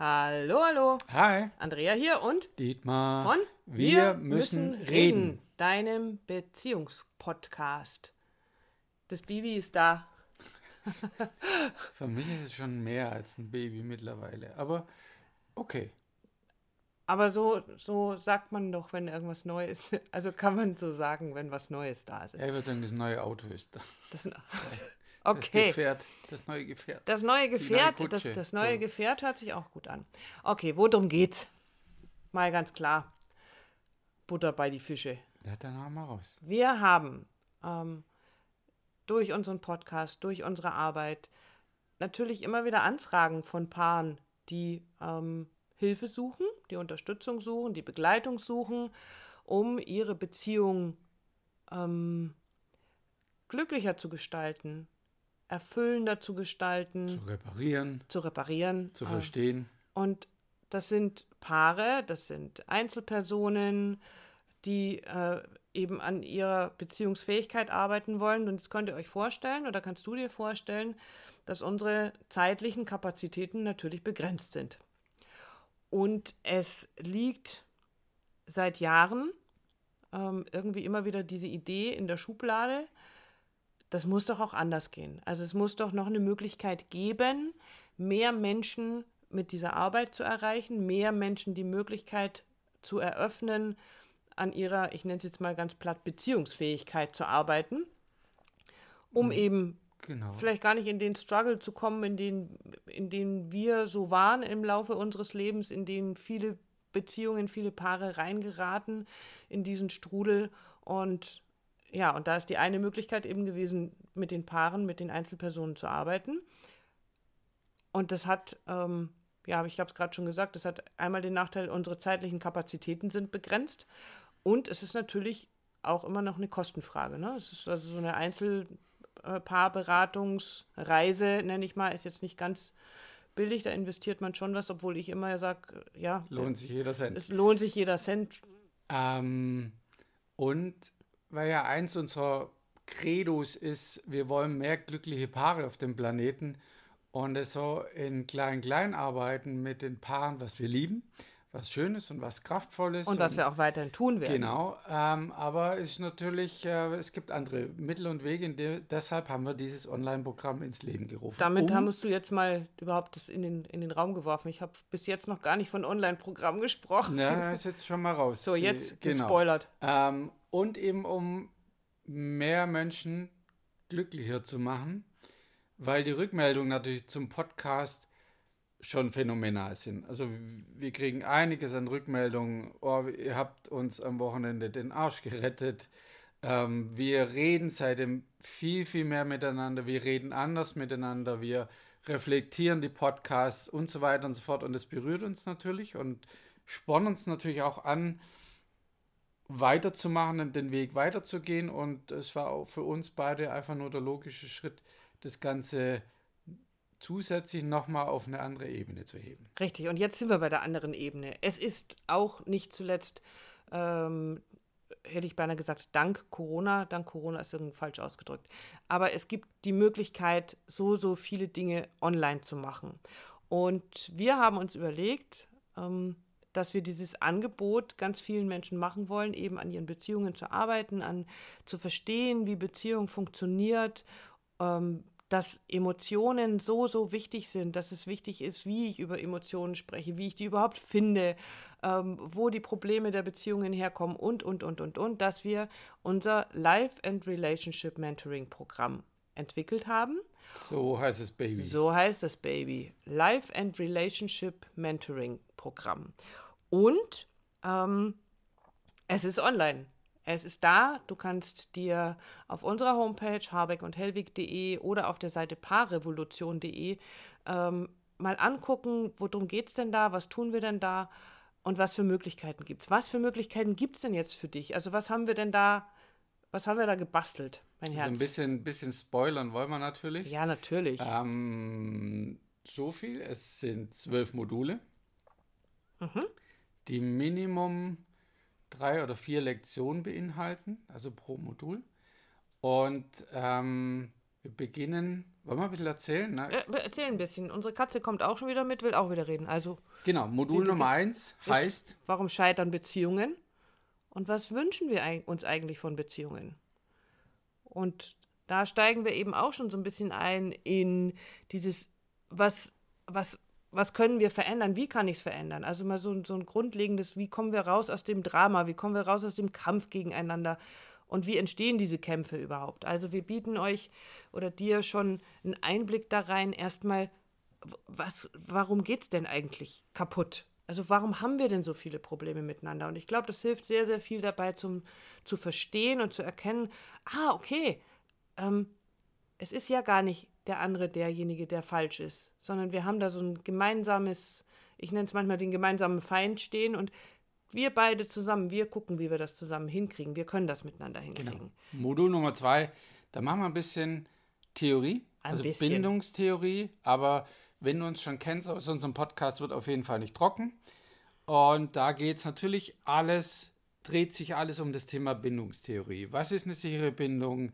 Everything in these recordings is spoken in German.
Hallo, hallo. Hi, Andrea hier und Dietmar. von Wir müssen reden. deinem Beziehungspodcast. Das Bibi ist da. Für mich ist es schon mehr als ein Baby mittlerweile. Aber okay. Aber so, so sagt man doch, wenn irgendwas Neues ist. Also kann man so sagen, wenn was Neues da ist. Ja, ich würde sagen, das neue Auto ist da. Das sind, Das okay. Gefährt, das neue Gefährt. Das neue Gefährt, das, Kutsche. das neue So. Gefährt hört sich auch gut an. Okay, worum geht's? Mal ganz klar. Butter bei die Fische. Ja, dann hauen wir raus. Wir haben ähm, durch unseren Podcast, durch unsere Arbeit natürlich immer wieder Anfragen von Paaren, die ähm, Hilfe suchen, die Unterstützung suchen, die Begleitung suchen, um ihre Beziehung ähm, glücklicher zu gestalten, erfüllender zu gestalten, Zu reparieren, zu reparieren. zu äh, verstehen. und das sind Paare, das sind Einzelpersonen, die äh, eben an ihrer Beziehungsfähigkeit arbeiten wollen. Und jetzt könnt ihr euch vorstellen oder kannst du dir vorstellen, dass unsere zeitlichen Kapazitäten natürlich begrenzt sind. Und es liegt seit Jahren ähm, irgendwie immer wieder diese Idee in der Schublade, das muss doch auch anders gehen. Also es muss doch noch eine Möglichkeit geben, mehr Menschen mit dieser Arbeit zu erreichen, mehr Menschen die Möglichkeit zu eröffnen, an ihrer, ich nenne es jetzt mal ganz platt, Beziehungsfähigkeit zu arbeiten, um eben Genau. vielleicht gar nicht in den Struggle zu kommen, in den, in den wir so waren im Laufe unseres Lebens, in den viele Beziehungen, viele Paare reingeraten in diesen Strudel. Und ja, und da ist die eine Möglichkeit eben gewesen, mit den Paaren, mit den Einzelpersonen zu arbeiten. Und das hat, ähm, ja, ich habe es gerade schon gesagt, das hat einmal den Nachteil, unsere zeitlichen Kapazitäten sind begrenzt. Und es ist natürlich auch immer noch eine Kostenfrage. Ne? Es ist also so eine Einzelpaarberatungsreise, nenne ich mal, ist jetzt nicht ganz billig. Da investiert man schon was, obwohl ich immer sage, ja, Lohnt sich jeder Cent. es lohnt sich jeder Cent. Ähm, und weil ja eins unserer Credos ist, wir wollen mehr glückliche Paare auf dem Planeten und es so in klein-klein arbeiten mit den Paaren, was wir lieben, was Schönes und was Kraftvolles. Und was wir auch weiterhin tun werden. Genau, ähm, aber es ist natürlich, äh, es gibt andere Mittel und Wege, der, deshalb haben wir dieses Online-Programm ins Leben gerufen. Damit um, hast du jetzt mal überhaupt das in den, in den Raum geworfen. Ich habe bis jetzt noch gar nicht von Online-Programm gesprochen. Ja, ist jetzt schon mal raus. So, Die- jetzt genau. gespoilert. Ähm, und eben um mehr Menschen glücklicher zu machen, weil die Rückmeldungen natürlich zum Podcast schon phänomenal sind. Also wir kriegen einiges an Rückmeldungen. Oh, ihr habt uns am Wochenende den Arsch gerettet. Ähm, wir reden seitdem viel, viel mehr miteinander. Wir reden anders miteinander. Wir reflektieren die Podcasts und so weiter und so fort. Und das berührt uns natürlich und spornt uns natürlich auch an, weiterzumachen und den Weg weiterzugehen. Und es war auch für uns beide einfach nur der logische Schritt, das Ganze zusätzlich nochmal auf eine andere Ebene zu heben. Richtig, und jetzt sind wir bei der anderen Ebene. Es ist auch nicht zuletzt, ähm, hätte ich beinahe gesagt, dank Corona, dank Corona ist irgendwie falsch ausgedrückt, aber es gibt die Möglichkeit, so, so viele Dinge online zu machen. Und wir haben uns überlegt, ähm, dass wir dieses Angebot ganz vielen Menschen machen wollen, eben an ihren Beziehungen zu arbeiten, an zu verstehen, wie Beziehung funktioniert, ähm, dass Emotionen so, so wichtig sind, dass es wichtig ist, wie ich über Emotionen spreche, wie ich die überhaupt finde, ähm, wo die Probleme der Beziehungen herkommen und, und, und, und, und, dass wir unser Life and Relationship Mentoring Programm entwickelt haben. So heißt es Baby. So heißt das Baby. Life and Relationship Mentoring Programm. Und ähm, es ist online. Es ist da. Du kannst dir auf unserer Homepage harbeckundhellwig.de oder auf der Seite paarrevolution.de ähm, mal angucken, worum geht es denn da, was tun wir denn da und was für Möglichkeiten gibt es. Was für Möglichkeiten gibt es denn jetzt für dich? Also was haben wir denn da, was haben wir da gebastelt, mein Also Herz? ein bisschen, bisschen spoilern wollen wir natürlich. ja, natürlich. Ähm, so viel, es sind zwölf Module, Mhm. Die Minimum drei oder vier Lektionen beinhalten, also pro Modul. Und ähm, wir beginnen, Wollen wir ein bisschen erzählen? Ne? Äh, erzähl ein bisschen. Unsere Katze kommt auch schon wieder mit, will auch wieder reden. Also. Genau, Modul Nummer eins heißt. Warum scheitern Beziehungen? Und was wünschen wir uns eigentlich von Beziehungen? Und da steigen wir eben auch schon so ein bisschen ein in dieses, was, was, was können wir verändern? Wie kann ich es verändern? Also mal so, so ein grundlegendes, wie kommen wir raus aus dem Drama? Wie kommen wir raus aus dem Kampf gegeneinander? Und wie entstehen diese Kämpfe überhaupt? Also wir bieten euch oder dir schon einen Einblick da rein, erstmal, warum geht es denn eigentlich kaputt? Also warum haben wir denn so viele Probleme miteinander? Und ich glaube, das hilft sehr, sehr viel dabei, zum, zu verstehen und zu erkennen, ah, okay, ähm, es ist ja gar nicht der andere derjenige, der falsch ist, sondern wir haben da so ein gemeinsames, ich nenne es manchmal den gemeinsamen Feind stehen und wir beide zusammen, wir gucken, wie wir das zusammen hinkriegen. Wir können das miteinander hinkriegen. Genau. Modul Nummer zwei, da machen wir ein bisschen Theorie, ein also bisschen. Bindungstheorie, aber wenn du uns schon kennst aus unserem Podcast, wird auf jeden Fall nicht trocken. Und da geht es natürlich alles, dreht sich alles um das Thema Bindungstheorie. Was ist eine sichere Bindung?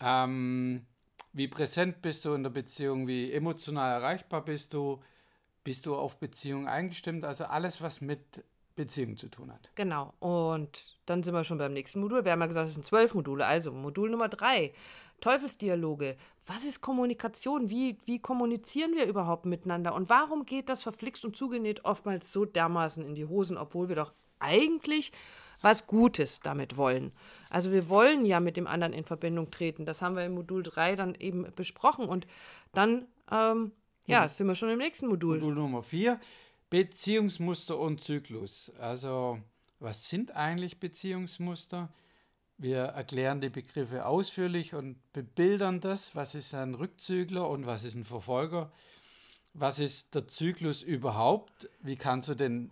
Ähm, wie präsent bist du in der Beziehung? Wie emotional erreichbar bist du? Bist du auf Beziehung eingestimmt? Also alles, was mit Beziehung zu tun hat. Genau. Und dann sind wir schon beim nächsten Modul. Wir haben ja gesagt, es sind zwölf Module. Also Modul Nummer drei. Teufelsdialoge. Was ist Kommunikation? Wie, wie kommunizieren wir überhaupt miteinander? Und warum geht das verflixt und zugenäht oftmals so dermaßen in die Hosen, obwohl wir doch eigentlich was Gutes damit wollen? Also wir wollen ja mit dem anderen in Verbindung treten. Das haben wir im Modul 3 dann eben besprochen. Und dann, ähm, ja, sind wir schon im nächsten Modul. Modul Nummer 4. Beziehungsmuster und Zyklus. Also, was sind eigentlich Beziehungsmuster? Wir erklären die Begriffe ausführlich und bebildern das. Was ist ein Rückzügler und was ist ein Verfolger? Was ist der Zyklus überhaupt? Wie kannst du den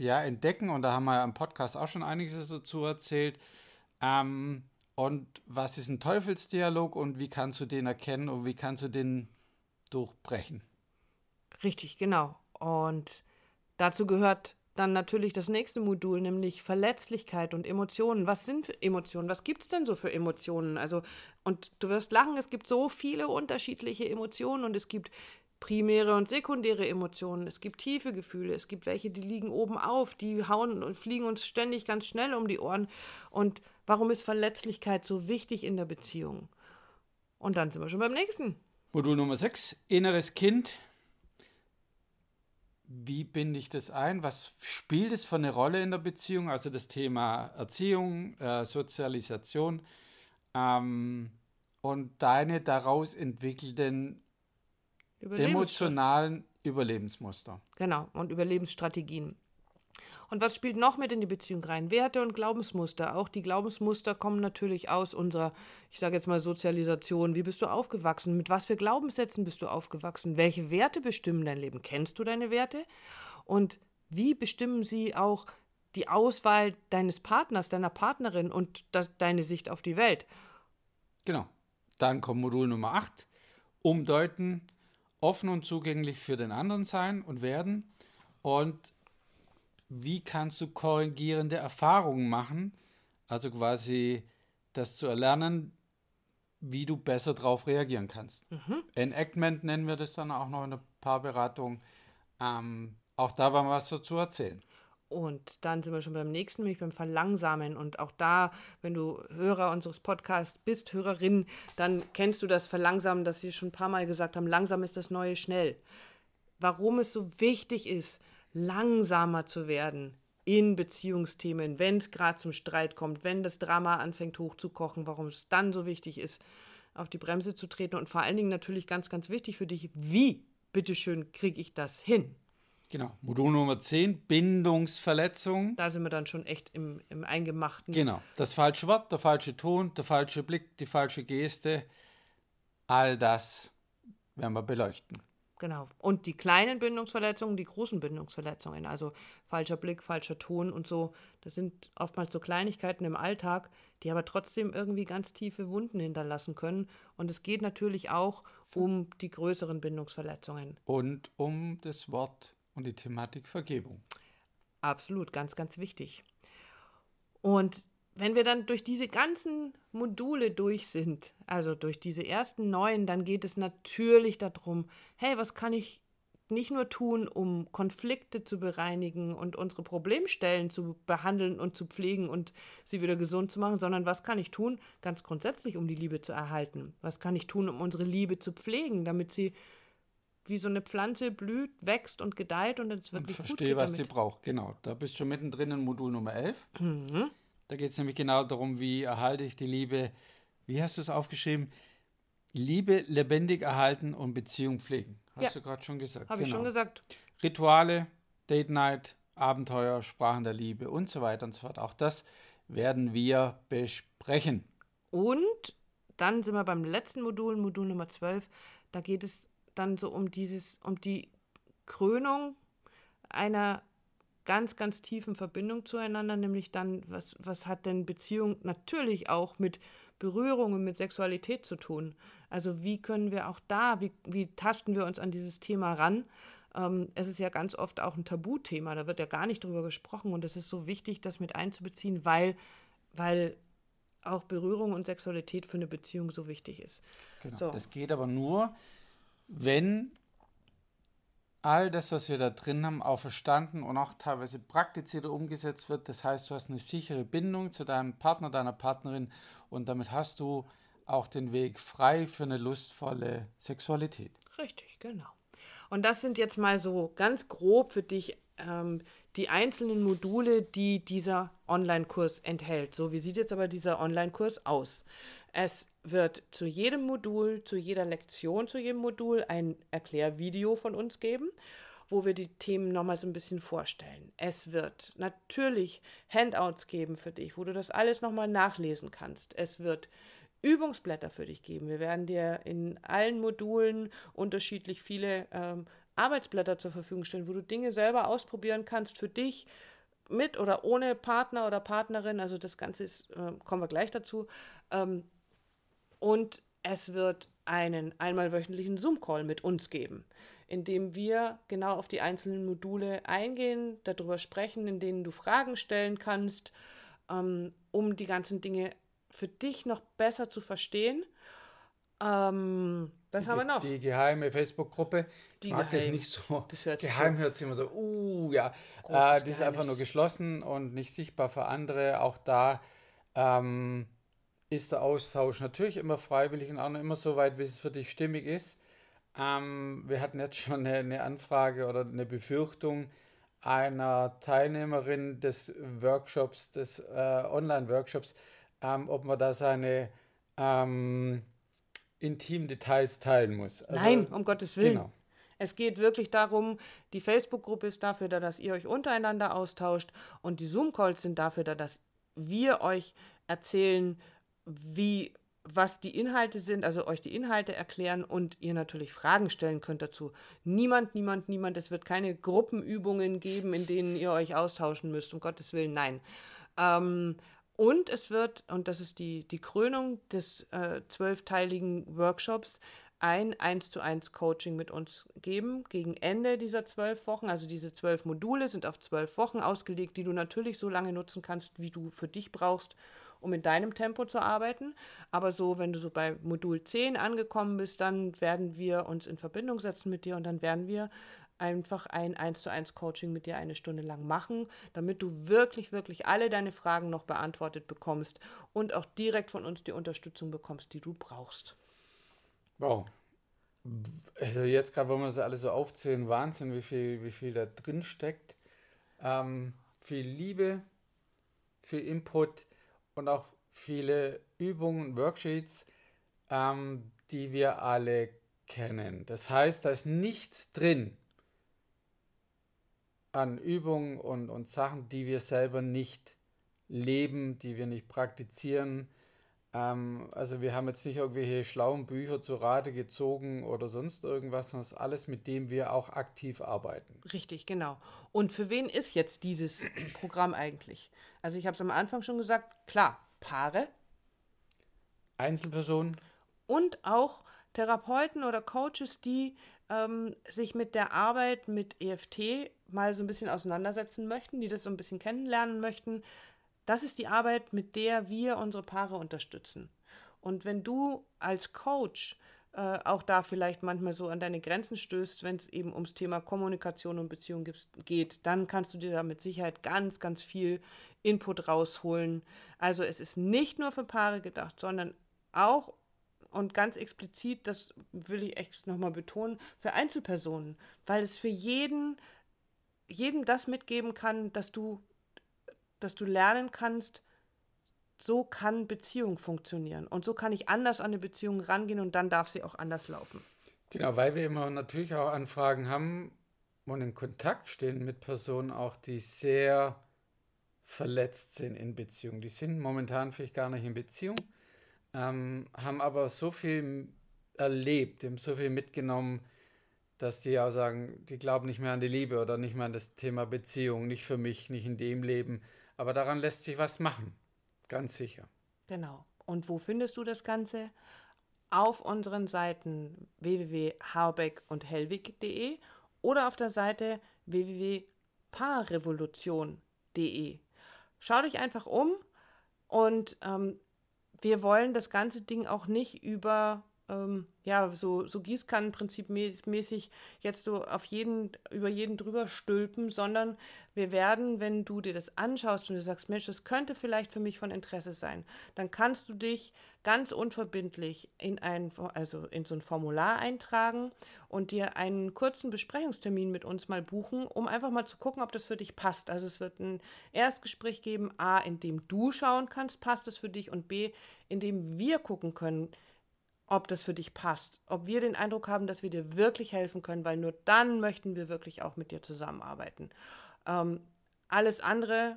ja, entdecken? Und da haben wir ja im Podcast auch schon einiges dazu erzählt. Ähm, und was ist ein Teufelsdialog und wie kannst du den erkennen und wie kannst du den durchbrechen? Richtig, genau. Und dazu gehört dann natürlich das nächste Modul, nämlich Verletzlichkeit und Emotionen. Was sind Emotionen? Was gibt es denn so für Emotionen? Also, und du wirst lachen, es gibt so viele unterschiedliche Emotionen und es gibt primäre und sekundäre Emotionen. Es gibt tiefe Gefühle, es gibt welche, die liegen oben auf, die hauen und fliegen uns ständig ganz schnell um die Ohren. Und warum ist Verletzlichkeit so wichtig in der Beziehung? Und dann sind wir schon beim nächsten. Modul Nummer 6, inneres Kind wie binde ich das ein? Was spielt es für eine Rolle in der Beziehung? Also das Thema Erziehung, äh, Sozialisation ähm, und deine daraus entwickelten emotionalen Überlebensmuster. Genau, und Überlebensstrategien. Und was spielt noch mit in die Beziehung rein? Werte und Glaubensmuster. Auch die Glaubensmuster kommen natürlich aus unserer, ich sage jetzt mal, Sozialisation. Wie bist du aufgewachsen? Mit was für Glaubenssätzen bist du aufgewachsen? Welche Werte bestimmen dein Leben? Kennst du deine Werte? Und wie bestimmen sie auch die Auswahl deines Partners, deiner Partnerin und deine Sicht auf die Welt? Genau. Dann kommt Modul Nummer 8. Umdeuten, offen und zugänglich für den anderen sein und werden. Und wie kannst du korrigierende Erfahrungen machen, also quasi das zu erlernen, wie du besser darauf reagieren kannst. Mhm. Enactment nennen wir das dann auch noch in der Paarberatung. Ähm, auch da war was dazu erzählen. Und dann sind wir schon beim nächsten, nämlich beim Verlangsamen. Und auch da, wenn du Hörer unseres Podcasts bist, Hörerin, dann kennst du das Verlangsamen, das wir schon ein paar Mal gesagt haben. Langsam ist das neue schnell. Warum es so wichtig ist, langsamer zu werden in Beziehungsthemen, wenn es gerade zum Streit kommt, wenn das Drama anfängt hochzukochen, warum es dann so wichtig ist, auf die Bremse zu treten und vor allen Dingen natürlich ganz, ganz wichtig für dich, wie, bitteschön, kriege ich das hin? Genau, Modul Nummer 10, Bindungsverletzung. Da sind wir dann schon echt im, im Eingemachten. Genau, das falsche Wort, der falsche Ton, der falsche Blick, die falsche Geste, all das werden wir beleuchten. Genau. Und die kleinen Bindungsverletzungen, die großen Bindungsverletzungen, also falscher Blick, falscher Ton und so, das sind oftmals so Kleinigkeiten im Alltag, die aber trotzdem irgendwie ganz tiefe Wunden hinterlassen können. Und es geht natürlich auch um die größeren Bindungsverletzungen. Und um das Wort und die Thematik Vergebung. Absolut, ganz, ganz wichtig. Und wenn wir dann durch diese ganzen Module durch sind, also durch diese ersten neun, dann geht es natürlich darum, hey, was kann ich nicht nur tun, um Konflikte zu bereinigen und unsere Problemstellen zu behandeln und zu pflegen und sie wieder gesund zu machen, sondern was kann ich tun, ganz grundsätzlich, um die Liebe zu erhalten? Was kann ich tun, um unsere Liebe zu pflegen, damit sie wie so eine Pflanze blüht, wächst und gedeiht und es wirklich und verstehe, was damit. sie braucht. Genau, da bist du schon mittendrin in Modul Nummer 11. Mhm. Da geht es nämlich genau darum, wie erhalte ich die Liebe, wie hast du es aufgeschrieben? Liebe lebendig erhalten und Beziehung pflegen. Hast ja. du gerade schon gesagt. Habe genau. ich schon genau. gesagt. Rituale, Date Night, Abenteuer, Sprachen der Liebe und so weiter und so fort. Auch das werden wir besprechen. Und dann sind wir beim letzten Modul, Modul Nummer 12. Da geht es dann so um dieses, um die Krönung einer ganz, ganz tiefen Verbindung zueinander, nämlich dann, was, was hat denn Beziehung natürlich auch mit Berührung und mit Sexualität zu tun? Also wie können wir auch da, wie, wie tasten wir uns an dieses Thema ran? Ähm, es ist ja ganz oft auch ein Tabuthema, da wird ja gar nicht drüber gesprochen und es ist so wichtig, das mit einzubeziehen, weil, weil auch Berührung und Sexualität für eine Beziehung so wichtig ist. Genau. So. Das geht aber nur, wenn all das, was wir da drin haben, auch verstanden und auch teilweise praktiziert oder umgesetzt wird. Das heißt, du hast eine sichere Bindung zu deinem Partner, deiner Partnerin und damit hast du auch den Weg frei für eine lustvolle Sexualität. Richtig, genau. Und das sind jetzt mal so ganz grob für dich ähm, die einzelnen Module, die dieser Online-Kurs enthält. So, wie sieht jetzt aber dieser Online-Kurs aus? Es wird zu jedem Modul, zu jeder Lektion, zu jedem Modul ein Erklärvideo von uns geben, wo wir die Themen nochmal so ein bisschen vorstellen. Es wird natürlich Handouts geben für dich, wo du das alles nochmal nachlesen kannst. Es wird Übungsblätter für dich geben. Wir werden dir in allen Modulen unterschiedlich viele ähm, Arbeitsblätter zur Verfügung stellen, wo du Dinge selber ausprobieren kannst für dich mit oder ohne Partner oder Partnerin. Also das Ganze ist, äh, kommen wir gleich dazu. Ähm, und es wird einen einmal wöchentlichen Zoom-Call mit uns geben, in dem wir genau auf die einzelnen Module eingehen, darüber sprechen, in denen du Fragen stellen kannst, ähm, um die ganzen Dinge für dich noch besser zu verstehen. Ähm, was die, haben wir noch? Die geheime Facebook-Gruppe. Ich mag geheim. das nicht so. Das hört geheim hört sich immer so, uh, ja. Äh, die ist einfach nur geschlossen und nicht sichtbar für andere. Auch da ähm, ist der Austausch natürlich immer freiwillig und auch immer so weit, wie es für dich stimmig ist. Ähm, wir hatten jetzt schon eine, eine, Anfrage oder eine Befürchtung einer Teilnehmerin des Workshops, des äh, Online-Workshops, ähm, ob man da seine ähm, intimen Details teilen muss. Also, Nein, um Gottes Willen. Genau. Es geht wirklich darum, die Facebook-Gruppe ist dafür da, dass ihr euch untereinander austauscht und die Zoom-Calls sind dafür da, dass wir euch erzählen, wie, was die Inhalte sind, also euch die Inhalte erklären und ihr natürlich Fragen stellen könnt dazu. Niemand, niemand, niemand, es wird keine Gruppenübungen geben, in denen ihr euch austauschen müsst, um Gottes Willen, nein. Ähm, und es wird, und das ist die, die Krönung des äh, zwölfteiligen Workshops, ein 1 zu 1 Coaching mit uns geben gegen Ende dieser zwölf Wochen. Also diese zwölf Module sind auf zwölf Wochen ausgelegt, die du natürlich so lange nutzen kannst, wie du für dich brauchst, um in deinem Tempo zu arbeiten. Aber so, wenn du so bei Modul 10 angekommen bist, dann werden wir uns in Verbindung setzen mit dir und dann werden wir einfach ein 1 zu 1 Coaching mit dir eine Stunde lang machen, damit du wirklich, wirklich alle deine Fragen noch beantwortet bekommst und auch direkt von uns die Unterstützung bekommst, die du brauchst. Wow. Also jetzt gerade, wenn wir das alles so aufzählen, Wahnsinn, wie viel, wie viel da drin steckt. Ähm, viel Liebe, viel Input, und auch viele Übungen, Worksheets, ähm, die wir alle kennen. Das heißt, da ist nichts drin an Übungen und, und Sachen, die wir selber nicht leben, die wir nicht praktizieren. Ähm, also wir haben jetzt nicht irgendwelche schlauen Bücher zu Rate gezogen oder sonst irgendwas, sondern es ist alles, mit dem wir auch aktiv arbeiten. Richtig, genau. Und für wen ist jetzt dieses Programm eigentlich? Also ich habe es am Anfang schon gesagt, klar, Paare. Einzelpersonen. Und auch Therapeuten oder Coaches, die ähm, sich mit der Arbeit mit EFT mal so ein bisschen auseinandersetzen möchten, die das so ein bisschen kennenlernen möchten. Das ist die Arbeit, mit der wir unsere Paare unterstützen. Und wenn du als Coach äh, auch da vielleicht manchmal so an deine Grenzen stößt, wenn es eben ums Thema Kommunikation und Beziehung geht, dann kannst du dir da mit Sicherheit ganz, ganz viel Input rausholen. Also es ist nicht nur für Paare gedacht, sondern auch und ganz explizit, das will ich echt nochmal betonen, für Einzelpersonen, weil es für jeden, jedem das mitgeben kann, dass du, dass du lernen kannst, so kann Beziehung funktionieren. Und so kann ich anders an eine Beziehung rangehen und dann darf sie auch anders laufen. Genau, weil wir immer natürlich auch Anfragen haben und in Kontakt stehen mit Personen auch, die sehr verletzt sind in Beziehung. Die sind momentan vielleicht gar nicht in Beziehung, ähm, haben aber so viel erlebt, haben so viel mitgenommen, dass die auch sagen, die glauben nicht mehr an die Liebe oder nicht mehr an das Thema Beziehung, nicht für mich, nicht in dem Leben. Aber daran lässt sich was machen. Ganz sicher. Genau. Und wo findest du das Ganze? Auf unseren Seiten www.harbeck und hellwig.de oder auf der Seite www.paarrevolution.de. Schau dich einfach um und ähm, wir wollen das ganze Ding auch nicht über ähm, ja, so, so Gießkannenprinzip mäßig jetzt so auf jeden, über jeden drüber stülpen, sondern wir werden, wenn du dir das anschaust und du sagst, Mensch, das könnte vielleicht für mich von Interesse sein, dann kannst du dich ganz unverbindlich in ein, also in so ein Formular eintragen und dir einen kurzen Besprechungstermin mit uns mal buchen, um einfach mal zu gucken, ob das für dich passt. Also es wird ein Erstgespräch geben, A, in dem du schauen kannst, passt es für dich und B, in dem wir gucken können, ob das für dich passt, ob wir den Eindruck haben, dass wir dir wirklich helfen können, weil nur dann möchten wir wirklich auch mit dir zusammenarbeiten. Ähm, alles andere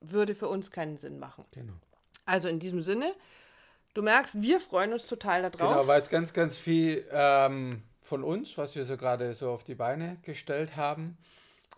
würde für uns keinen Sinn machen. Genau. Also in diesem Sinne, du merkst, wir freuen uns total darauf. Genau, weil es ganz, ganz viel ähm, von uns, was wir so gerade so auf die Beine gestellt haben.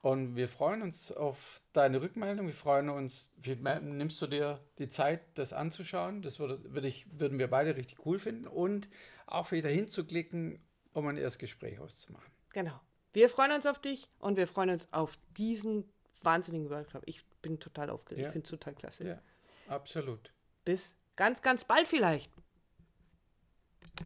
Und wir freuen uns auf deine Rückmeldung. Wir freuen uns, wie, nimmst du dir die Zeit, das anzuschauen? Das würde, würde ich, würden wir beide richtig cool finden. Und auch wieder hinzuklicken, um ein erstes Gespräch auszumachen. Genau. Wir freuen uns auf dich und wir freuen uns auf diesen wahnsinnigen Workshop. Ich bin total aufgeregt. Ja. Ich finde es total klasse. Ja, absolut. Bis ganz, ganz bald vielleicht.